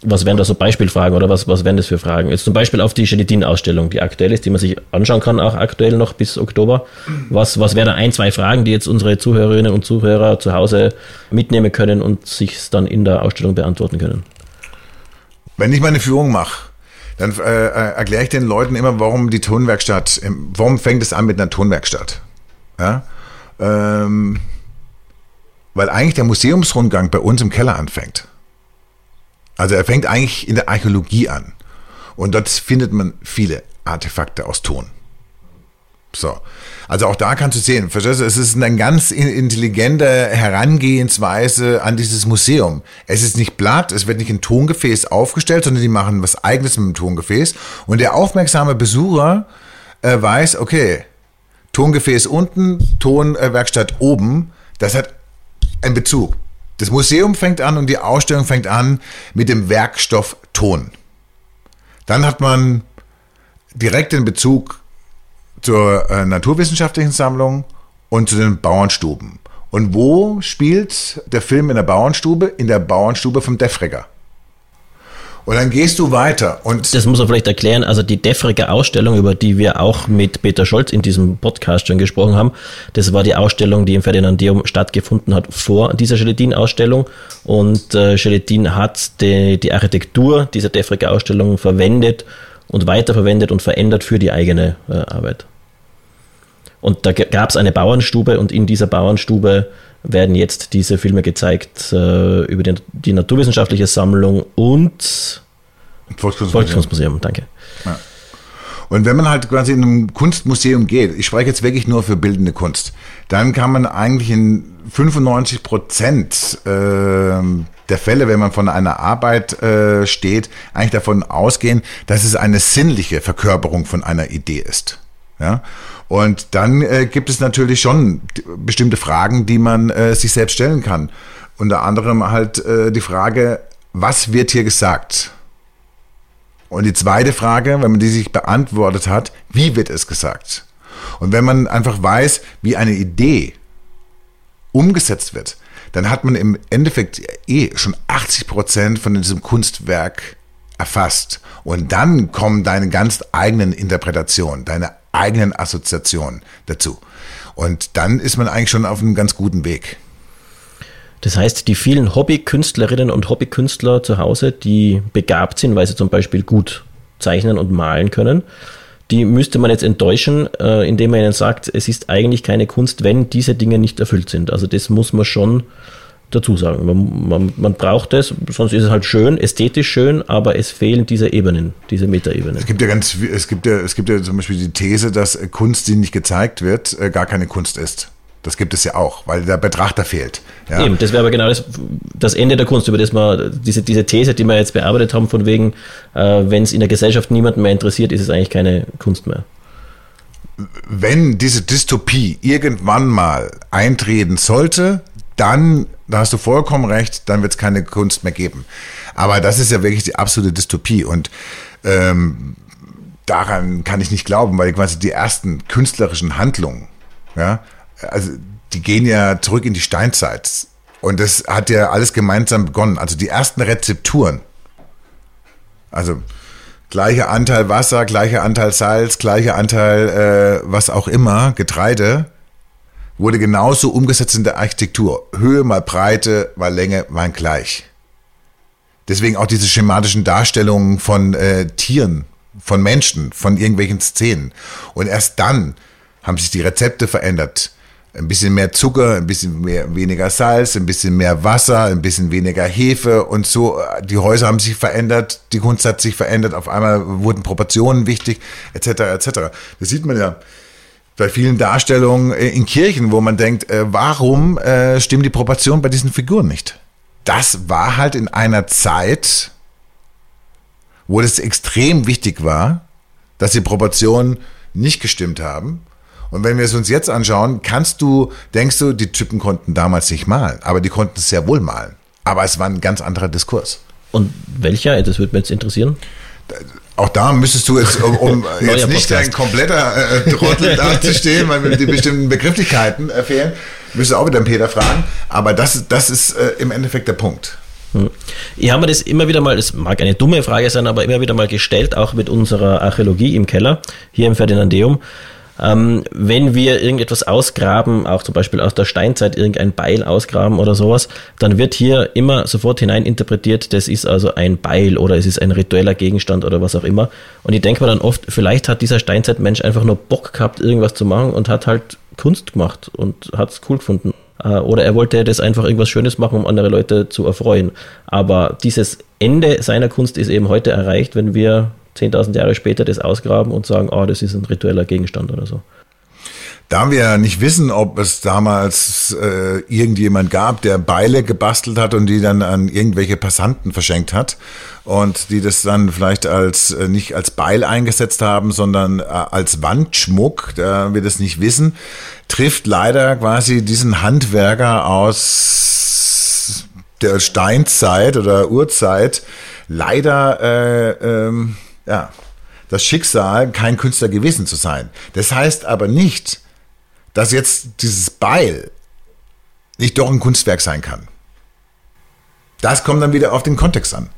B: Was wären da so Beispielfragen oder was, was wären das für Fragen? Jetzt zum Beispiel auf die Gelatin-Ausstellung, die aktuell ist, die man sich anschauen kann, auch aktuell noch bis Oktober. Was, was wären da ein, zwei Fragen, die jetzt unsere Zuhörerinnen und Zuhörer zu Hause mitnehmen können und sich dann in der Ausstellung beantworten können?
C: Wenn ich meine Führung mache, dann äh, äh, erkläre ich den Leuten immer, warum die Tonwerkstatt, warum fängt es an mit einer Tonwerkstatt? Ja? Ähm, weil eigentlich der Museumsrundgang bei uns im Keller anfängt. Also er fängt eigentlich in der Archäologie an. Und dort findet man viele Artefakte aus Ton. So. Also auch da kannst du sehen, verstehst du, es ist eine ganz intelligente Herangehensweise an dieses Museum. Es ist nicht platt, es wird nicht in Tongefäß aufgestellt, sondern die machen was eigenes mit dem Tongefäß. Und der aufmerksame Besucher äh, weiß, okay, Tongefäß unten, Tonwerkstatt oben, das hat einen Bezug. Das Museum fängt an und die Ausstellung fängt an mit dem Werkstoff Ton. Dann hat man direkt den Bezug zur äh, naturwissenschaftlichen Sammlung und zu den Bauernstuben. Und wo spielt der Film in der Bauernstube? In der Bauernstube vom Defregger. Und dann gehst du weiter. Und
B: das muss man vielleicht erklären. Also die Defregger Ausstellung, über die wir auch mit Peter Scholz in diesem Podcast schon gesprochen haben, das war die Ausstellung, die im Ferdinandeum stattgefunden hat vor dieser Gelatin-Ausstellung. Und äh, Gelatin hat die, die Architektur dieser Defregger Ausstellung verwendet und weiterverwendet und verändert für die eigene äh, Arbeit. Und da gab es eine Bauernstube und in dieser Bauernstube werden jetzt diese Filme gezeigt äh, über den, die naturwissenschaftliche Sammlung und
C: Volkskunstmuseum.
B: Volkskunstmuseum, danke.
C: Ja. Und wenn man halt quasi in einem Kunstmuseum geht, ich spreche jetzt wirklich nur für bildende Kunst, dann kann man eigentlich in 95 Prozent äh, der Fälle, wenn man von einer Arbeit äh, steht, eigentlich davon ausgehen, dass es eine sinnliche Verkörperung von einer Idee ist. Ja? Und dann äh, gibt es natürlich schon bestimmte Fragen, die man äh, sich selbst stellen kann. Unter anderem halt äh, die Frage, was wird hier gesagt? Und die zweite Frage, wenn man die sich beantwortet hat, wie wird es gesagt? Und wenn man einfach weiß, wie eine Idee umgesetzt wird, dann hat man im Endeffekt eh schon 80 Prozent von diesem Kunstwerk erfasst. Und dann kommen deine ganz eigenen Interpretationen, deine eigenen Assoziationen dazu. Und dann ist man eigentlich schon auf einem ganz guten Weg.
B: Das heißt, die vielen Hobbykünstlerinnen und Hobbykünstler zu Hause, die begabt sind, weil sie zum Beispiel gut zeichnen und malen können, die müsste man jetzt enttäuschen, äh, indem man ihnen sagt, es ist eigentlich keine Kunst, wenn diese Dinge nicht erfüllt sind. Also das muss man schon dazu sagen. Man, man, man braucht es, sonst ist es halt schön, ästhetisch schön, aber es fehlen diese Ebenen, diese Metaebenen.
C: Es gibt ja ganz, es gibt ja, es gibt ja zum Beispiel die These, dass Kunst, die nicht gezeigt wird, äh, gar keine Kunst ist. Das gibt es ja auch, weil der Betrachter fehlt. Ja?
B: Eben, das wäre aber genau das, das Ende der Kunst, über das wir, diese, diese These, die wir jetzt bearbeitet haben, von wegen, äh, wenn es in der Gesellschaft niemanden mehr interessiert, ist es eigentlich keine Kunst mehr.
C: Wenn diese Dystopie irgendwann mal eintreten sollte, dann, da hast du vollkommen recht, dann wird es keine Kunst mehr geben. Aber das ist ja wirklich die absolute Dystopie und ähm, daran kann ich nicht glauben, weil quasi die ersten künstlerischen Handlungen, ja, also die gehen ja zurück in die Steinzeit. Und das hat ja alles gemeinsam begonnen. Also die ersten Rezepturen. Also gleicher Anteil Wasser, gleicher Anteil Salz, gleicher Anteil äh, was auch immer, Getreide, wurde genauso umgesetzt in der Architektur. Höhe mal Breite mal Länge waren gleich. Deswegen auch diese schematischen Darstellungen von äh, Tieren, von Menschen, von irgendwelchen Szenen. Und erst dann haben sich die Rezepte verändert ein bisschen mehr Zucker, ein bisschen mehr, weniger Salz, ein bisschen mehr Wasser, ein bisschen weniger Hefe und so. Die Häuser haben sich verändert, die Kunst hat sich verändert, auf einmal wurden Proportionen wichtig, etc. etc. Das sieht man ja bei vielen Darstellungen in Kirchen, wo man denkt, äh, warum äh, stimmen die Proportionen bei diesen Figuren nicht? Das war halt in einer Zeit, wo das extrem wichtig war, dass die Proportionen nicht gestimmt haben und wenn wir es uns jetzt anschauen, kannst du, denkst du, die Typen konnten damals nicht malen, aber die konnten es sehr wohl malen. Aber es war ein ganz anderer Diskurs.
B: Und welcher? Das würde mich jetzt interessieren.
C: Auch da müsstest du jetzt, um, um jetzt nicht Podcast. ein kompletter äh, Trottel dazustehen, weil mir die bestimmten Begrifflichkeiten äh, fehlen, müsstest du auch wieder den Peter fragen. Aber das, das ist äh, im Endeffekt der Punkt.
B: Hm. Ich habe mir das immer wieder mal, es mag eine dumme Frage sein, aber immer wieder mal gestellt, auch mit unserer Archäologie im Keller, hier im Ferdinandeum. Ähm, wenn wir irgendetwas ausgraben, auch zum Beispiel aus der Steinzeit irgendein Beil ausgraben oder sowas, dann wird hier immer sofort hineininterpretiert, das ist also ein Beil oder es ist ein ritueller Gegenstand oder was auch immer. Und ich denke mir dann oft, vielleicht hat dieser Steinzeitmensch einfach nur Bock gehabt, irgendwas zu machen und hat halt Kunst gemacht und hat es cool gefunden. Äh, oder er wollte das einfach irgendwas Schönes machen, um andere Leute zu erfreuen. Aber dieses Ende seiner Kunst ist eben heute erreicht, wenn wir 10.000 Jahre später das ausgraben und sagen, oh, das ist ein ritueller Gegenstand oder so.
C: Da wir ja nicht wissen, ob es damals äh, irgendjemand gab, der Beile gebastelt hat und die dann an irgendwelche Passanten verschenkt hat und die das dann vielleicht als äh, nicht als Beil eingesetzt haben, sondern äh, als Wandschmuck, da wir das nicht wissen, trifft leider quasi diesen Handwerker aus der Steinzeit oder Urzeit leider äh, ähm, ja, das Schicksal, kein Künstler gewesen zu sein. Das heißt aber nicht, dass jetzt dieses Beil nicht doch ein Kunstwerk sein kann. Das kommt dann wieder auf den Kontext an.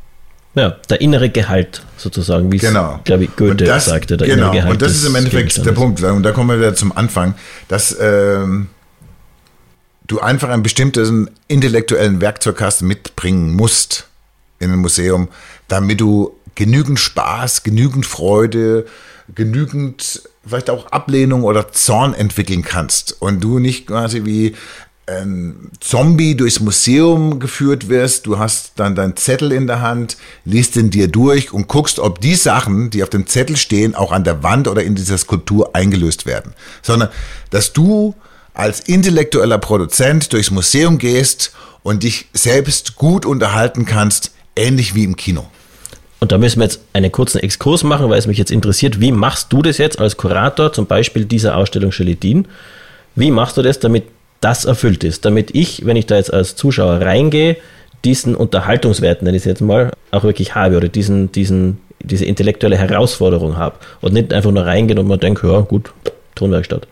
B: Ja, der innere Gehalt sozusagen, wie
C: genau.
B: es, glaube ich, Goethe
C: das,
B: sagte.
C: Der genau, innere Gehalt und das ist im Endeffekt der Punkt. Und da kommen wir wieder zum Anfang, dass ähm, du einfach einen bestimmten intellektuellen Werkzeugkasten mitbringen musst in ein Museum, damit du genügend Spaß, genügend Freude, genügend vielleicht auch Ablehnung oder Zorn entwickeln kannst und du nicht quasi wie ein Zombie durchs Museum geführt wirst, du hast dann deinen Zettel in der Hand, liest den dir durch und guckst, ob die Sachen, die auf dem Zettel stehen, auch an der Wand oder in dieser Skulptur eingelöst werden. Sondern, dass du als intellektueller Produzent durchs Museum gehst und dich selbst gut unterhalten kannst, ähnlich wie im Kino.
B: Und da müssen wir jetzt einen kurzen Exkurs machen, weil es mich jetzt interessiert, wie machst du das jetzt als Kurator, zum Beispiel dieser Ausstellung Gelatin? Wie machst du das, damit das erfüllt ist, damit ich, wenn ich da jetzt als Zuschauer reingehe, diesen Unterhaltungswert, nenne ich es jetzt mal, auch wirklich habe oder diesen, diesen, diese intellektuelle Herausforderung habe und nicht einfach nur reingehen und man denkt, ja gut, Tonwerkstatt.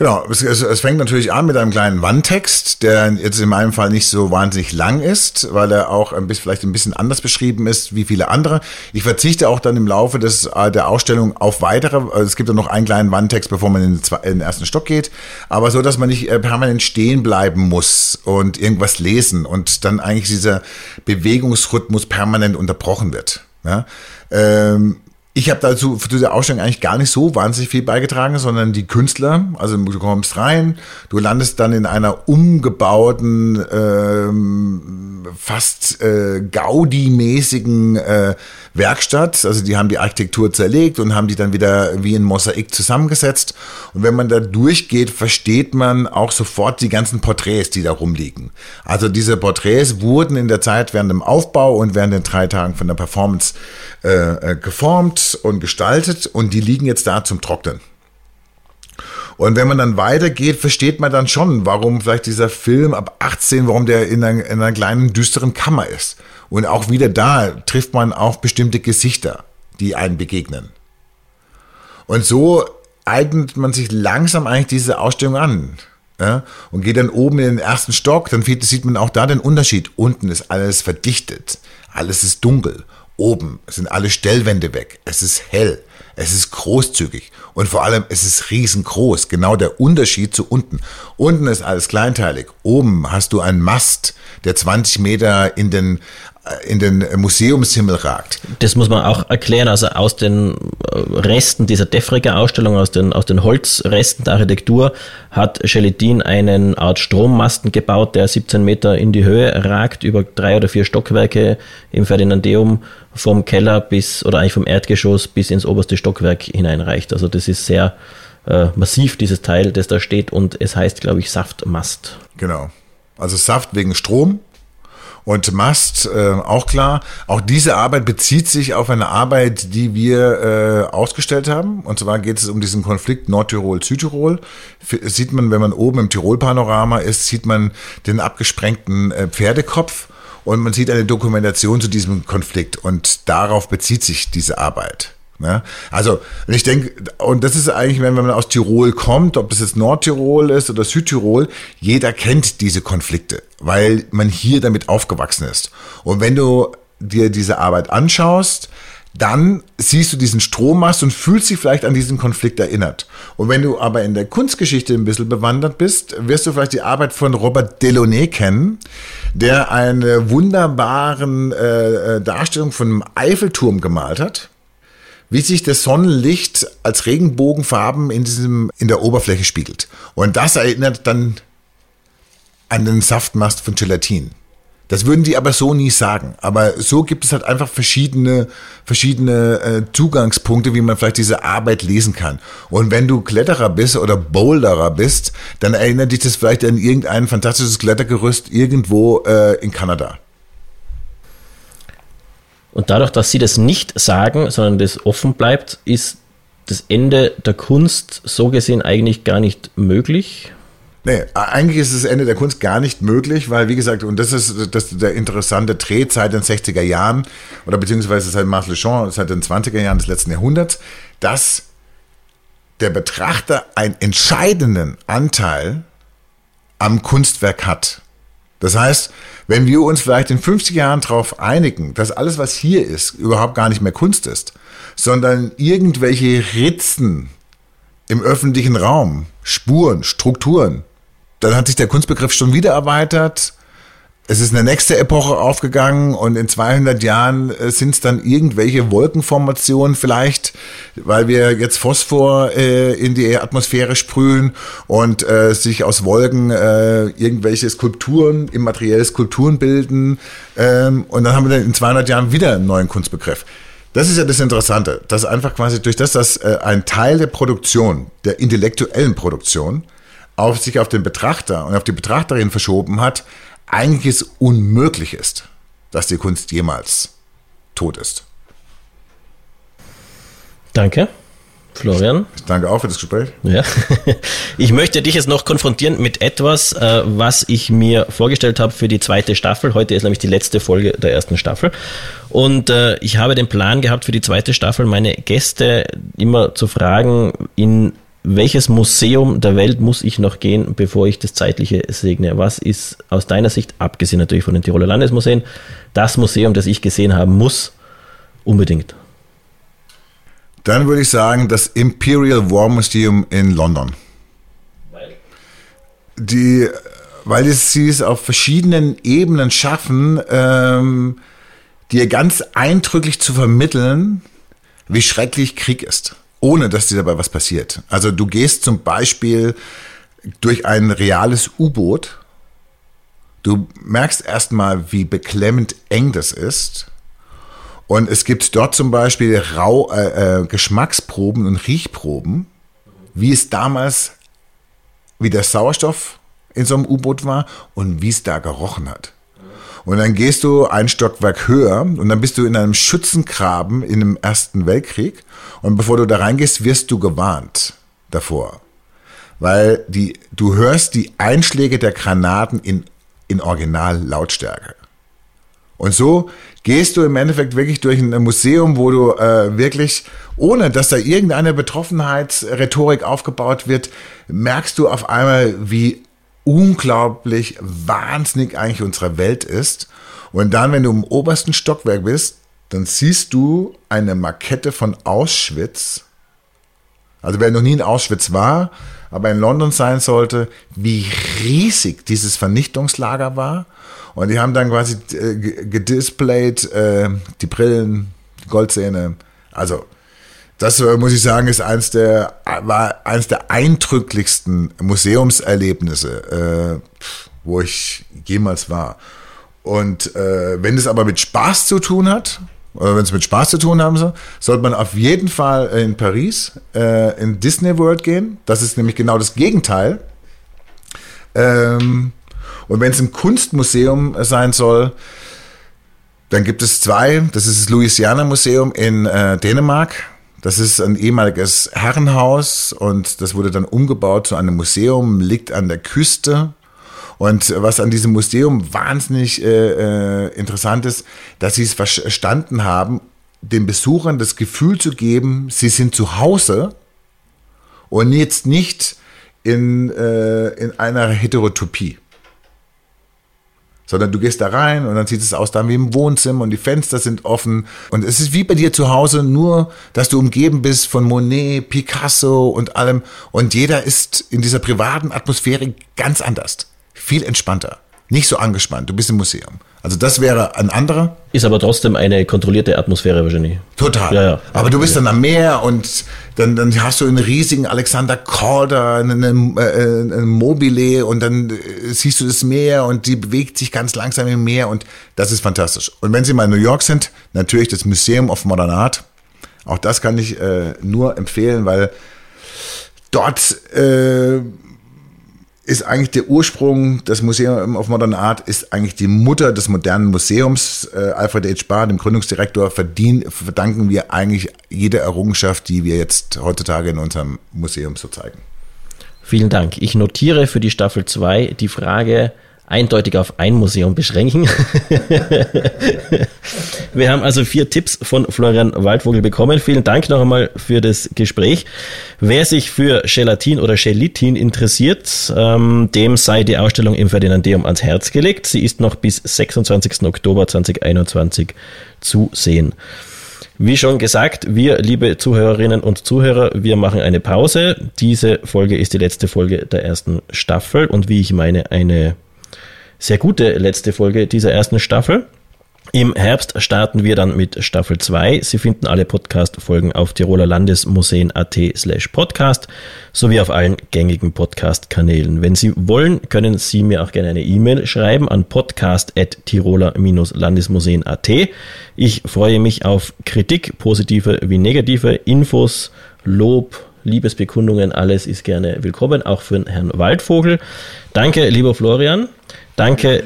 C: Genau, es, es, es, fängt natürlich an mit einem kleinen Wandtext, der jetzt in meinem Fall nicht so wahnsinnig lang ist, weil er auch ein bisschen, vielleicht ein bisschen anders beschrieben ist wie viele andere. Ich verzichte auch dann im Laufe des, äh, der Ausstellung auf weitere, also es gibt dann noch einen kleinen Wandtext, bevor man in den, in den ersten Stock geht, aber so, dass man nicht äh, permanent stehen bleiben muss und irgendwas lesen und dann eigentlich dieser Bewegungsrhythmus permanent unterbrochen wird. Ja? Ähm, ich habe dazu für diese Ausstellung eigentlich gar nicht so wahnsinnig viel beigetragen, sondern die Künstler. Also du kommst rein, du landest dann in einer umgebauten, ähm, fast äh, Gaudi-mäßigen äh, Werkstatt. Also die haben die Architektur zerlegt und haben die dann wieder wie ein Mosaik zusammengesetzt. Und wenn man da durchgeht, versteht man auch sofort die ganzen Porträts, die da rumliegen. Also diese Porträts wurden in der Zeit während dem Aufbau und während den drei Tagen von der Performance äh, äh und gestaltet und die liegen jetzt da zum Trocknen. Und wenn man dann weitergeht, versteht man dann schon, warum vielleicht dieser Film ab 18, warum der in einer, in einer kleinen düsteren Kammer ist. Und auch wieder da trifft man auf bestimmte Gesichter, die einen begegnen. Und so eignet man sich langsam eigentlich diese Ausstellung an. Ja, und geht dann oben in den ersten Stock, dann sieht man auch da den Unterschied. Unten ist alles verdichtet, alles ist dunkel. Oben sind alle Stellwände weg, es ist hell. Es ist großzügig und vor allem es ist riesengroß. Genau der Unterschied zu unten. Unten ist alles kleinteilig. Oben hast du einen Mast, der 20 Meter in den in den Museumshimmel ragt.
B: Das muss man auch erklären. Also aus den äh, Resten dieser Defriger Ausstellung, aus den, aus den Holzresten der Architektur, hat Gelatin einen Art Strommasten gebaut, der 17 Meter in die Höhe ragt, über drei oder vier Stockwerke im Ferdinandeum vom Keller bis, oder eigentlich vom Erdgeschoss bis ins oberste Stockwerk hineinreicht. Also das ist sehr äh, massiv, dieses Teil, das da steht und es heißt, glaube ich, Saftmast.
C: Genau. Also Saft wegen Strom und Mast, äh, auch klar. Auch diese Arbeit bezieht sich auf eine Arbeit, die wir äh, ausgestellt haben. Und zwar geht es um diesen Konflikt Nordtirol-Südtirol. Sieht man, wenn man oben im Tirol-Panorama ist, sieht man den abgesprengten äh, Pferdekopf. Und man sieht eine Dokumentation zu diesem Konflikt. Und darauf bezieht sich diese Arbeit. Ja, also ich denke, und das ist eigentlich, wenn man aus Tirol kommt, ob das jetzt Nordtirol ist oder Südtirol, jeder kennt diese Konflikte, weil man hier damit aufgewachsen ist. Und wenn du dir diese Arbeit anschaust, dann siehst du diesen Strommast und fühlst dich vielleicht an diesen Konflikt erinnert. Und wenn du aber in der Kunstgeschichte ein bisschen bewandert bist, wirst du vielleicht die Arbeit von Robert Delaunay kennen, der eine wunderbaren äh, äh Darstellung von einem Eiffelturm gemalt hat wie sich das Sonnenlicht als Regenbogenfarben in diesem, in der Oberfläche spiegelt. Und das erinnert dann an den Saftmast von Gelatin. Das würden die aber so nie sagen. Aber so gibt es halt einfach verschiedene, verschiedene äh, Zugangspunkte, wie man vielleicht diese Arbeit lesen kann. Und wenn du Kletterer bist oder Boulderer bist, dann erinnert dich das vielleicht an irgendein fantastisches Klettergerüst irgendwo äh, in Kanada.
B: Und dadurch, dass sie das nicht sagen, sondern das offen bleibt, ist das Ende der Kunst so gesehen eigentlich gar nicht möglich.
C: Nee, eigentlich ist das Ende der Kunst gar nicht möglich, weil, wie gesagt, und das ist, das ist der interessante Dreh seit den 60er Jahren oder beziehungsweise seit Marcel Duchamp, seit den 20er Jahren des letzten Jahrhunderts, dass der Betrachter einen entscheidenden Anteil am Kunstwerk hat. Das heißt, wenn wir uns vielleicht in 50 Jahren darauf einigen, dass alles, was hier ist, überhaupt gar nicht mehr Kunst ist, sondern irgendwelche Ritzen im öffentlichen Raum, Spuren, Strukturen, dann hat sich der Kunstbegriff schon wieder erweitert. es ist eine nächste Epoche aufgegangen und in 200 Jahren äh, sind es dann irgendwelche Wolkenformationen vielleicht, weil wir jetzt Phosphor äh, in die Atmosphäre sprühen und äh, sich aus Wolken äh, irgendwelche Skulpturen, immaterielle Skulpturen bilden. Ähm, und dann haben wir dann in 200 Jahren wieder einen neuen Kunstbegriff. Das ist ja das Interessante, dass einfach quasi durch das, dass äh, ein Teil der Produktion, der intellektuellen Produktion, auf sich auf den Betrachter und auf die Betrachterin verschoben hat, eigentlich es unmöglich ist, dass die Kunst jemals tot ist.
B: Danke. Florian.
C: Ich danke auch für das Gespräch.
B: Ja. Ich möchte dich jetzt noch konfrontieren mit etwas, äh, was ich mir vorgestellt habe für die zweite Staffel. Heute ist nämlich die letzte Folge der ersten Staffel. Und äh, ich habe den Plan gehabt für die zweite Staffel, meine Gäste immer zu fragen, in welches Museum der Welt muss ich noch gehen, bevor ich das Zeitliche segne? Was ist aus deiner Sicht, abgesehen natürlich von den Tiroler Landesmuseen, das Museum, das ich gesehen haben muss, unbedingt?
C: Dann würde ich sagen, das Imperial War Museum in London. Weil? Die, weil sie es auf verschiedenen Ebenen schaffen, ähm, dir ganz eindrücklich zu vermitteln, wie schrecklich Krieg ist ohne dass dir dabei was passiert. Also du gehst zum Beispiel durch ein reales U-Boot. Du merkst erstmal, wie beklemmend eng das ist. Und es gibt dort zum Beispiel Rau, äh, äh, Geschmacksproben und Riechproben, wie es damals, wie der Sauerstoff in so einem U-Boot war und wie es da gerochen hat. Und dann gehst du ein Stockwerk höher und dann bist du in einem Schützengraben in dem Ersten Weltkrieg. Und bevor du da reingehst, wirst du gewarnt davor. Weil die, du hörst die Einschläge der Granaten in, in Originallautstärke. Und so gehst du im Endeffekt wirklich durch ein Museum, wo du äh, wirklich, ohne dass da irgendeine Betroffenheitsrhetorik aufgebaut wird, merkst du auf einmal, wie unglaublich wahnsinnig eigentlich unsere Welt ist. Und dann, wenn du im obersten Stockwerk bist, dann siehst du eine Makette von Auschwitz. Also wer noch nie in Auschwitz war, aber in London sein sollte, wie riesig dieses Vernichtungslager war. Und die haben dann quasi äh, gedisplayed äh, die Brillen, die Goldzähne. Also das muss ich sagen, ist eins der, war eins der eindrücklichsten Museumserlebnisse, äh, wo ich jemals war. Und äh, wenn es aber mit Spaß zu tun hat, oder wenn es mit Spaß zu tun haben soll, sollte man auf jeden Fall in Paris äh, in Disney World gehen. Das ist nämlich genau das Gegenteil. Ähm, und wenn es ein Kunstmuseum sein soll, dann gibt es zwei. Das ist das Louisiana Museum in äh, Dänemark. Das ist ein ehemaliges Herrenhaus und das wurde dann umgebaut zu einem Museum, liegt an der Küste. Und was an diesem Museum wahnsinnig äh, äh, interessant ist, dass sie es verstanden haben, den Besuchern das Gefühl zu geben, sie sind zu Hause und jetzt nicht in, äh, in einer Heterotopie sondern du gehst da rein und dann sieht es aus dann wie im Wohnzimmer und die Fenster sind offen und es ist wie bei dir zu Hause, nur dass du umgeben bist von Monet, Picasso und allem und jeder ist in dieser privaten Atmosphäre ganz anders, viel entspannter, nicht so angespannt, du bist im Museum. Also das wäre ein anderer.
B: Ist aber trotzdem eine kontrollierte Atmosphäre wahrscheinlich.
C: Total. Ja, ja. Aber du bist dann am Meer und dann, dann hast du einen riesigen Alexander Korda, einen, einen, einen Mobile und dann äh, siehst du das Meer und die bewegt sich ganz langsam im Meer und das ist fantastisch. Und wenn Sie mal in New York sind, natürlich das Museum of Modern Art. Auch das kann ich äh, nur empfehlen, weil dort äh, ist eigentlich der Ursprung, das Museum of Modern Art ist eigentlich die Mutter des modernen Museums. Äh, Alfred H. Barr, dem Gründungsdirektor, verdien, verdanken wir eigentlich jede Errungenschaft, die wir jetzt heutzutage in unserem Museum so zeigen.
B: Vielen Dank. Ich notiere für die Staffel 2 die Frage, eindeutig auf ein Museum beschränken. Wir haben also vier Tipps von Florian Waldvogel bekommen. Vielen Dank noch einmal für das Gespräch. Wer sich für Gelatin oder Gelitin interessiert, ähm, dem sei die Ausstellung im Ferdinandeum ans Herz gelegt. Sie ist noch bis 26. Oktober 2021 zu sehen. Wie schon gesagt, wir, liebe Zuhörerinnen und Zuhörer, wir machen eine Pause. Diese Folge ist die letzte Folge der ersten Staffel und wie ich meine, eine sehr gute letzte Folge dieser ersten Staffel. Im Herbst starten wir dann mit Staffel 2. Sie finden alle Podcast-Folgen auf Tiroler Landesmuseen.at slash podcast sowie auf allen gängigen Podcast-Kanälen. Wenn Sie wollen, können Sie mir auch gerne eine E-Mail schreiben an podcast.tiroler-landesmuseen.at. Ich freue mich auf Kritik, positive wie negative, Infos, Lob, Liebesbekundungen, alles ist gerne willkommen, auch für Herrn Waldvogel. Danke, lieber Florian. Danke,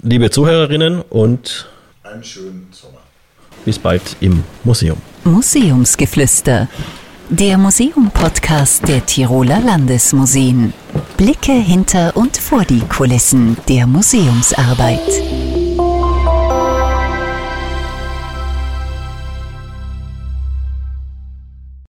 B: liebe Zuhörerinnen und
C: einen schönen Sommer.
B: Bis bald im Museum.
A: Museumsgeflüster. Der Museum-Podcast der Tiroler Landesmuseen. Blicke hinter und vor die Kulissen der Museumsarbeit.